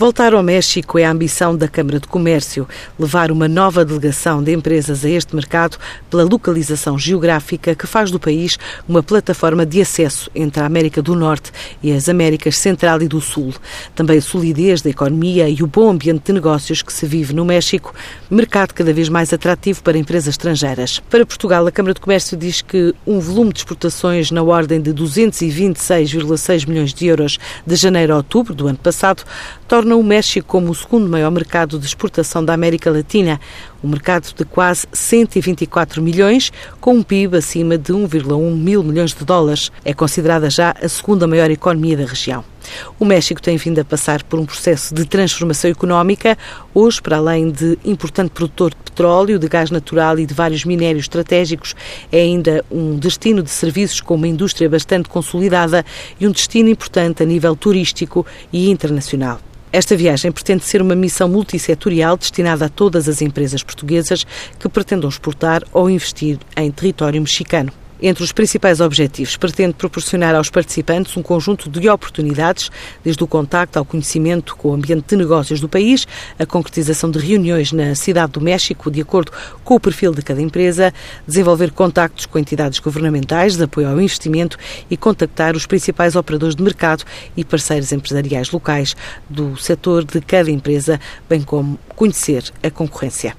Voltar ao México é a ambição da Câmara de Comércio, levar uma nova delegação de empresas a este mercado pela localização geográfica que faz do país uma plataforma de acesso entre a América do Norte e as Américas Central e do Sul. Também a solidez da economia e o bom ambiente de negócios que se vive no México, mercado cada vez mais atrativo para empresas estrangeiras. Para Portugal, a Câmara de Comércio diz que um volume de exportações na ordem de 226,6 milhões de euros de janeiro a outubro do ano passado torna o México como o segundo maior mercado de exportação da América Latina, um mercado de quase 124 milhões, com um PIB acima de 1,1 mil milhões de dólares. É considerada já a segunda maior economia da região. O México tem vindo a passar por um processo de transformação económica. Hoje, para além de importante produtor de petróleo, de gás natural e de vários minérios estratégicos, é ainda um destino de serviços com uma indústria bastante consolidada e um destino importante a nível turístico e internacional. Esta viagem pretende ser uma missão multissetorial destinada a todas as empresas portuguesas que pretendam exportar ou investir em território mexicano. Entre os principais objetivos, pretende proporcionar aos participantes um conjunto de oportunidades, desde o contacto ao conhecimento com o ambiente de negócios do país, a concretização de reuniões na Cidade do México, de acordo com o perfil de cada empresa, desenvolver contactos com entidades governamentais de apoio ao investimento e contactar os principais operadores de mercado e parceiros empresariais locais do setor de cada empresa, bem como conhecer a concorrência.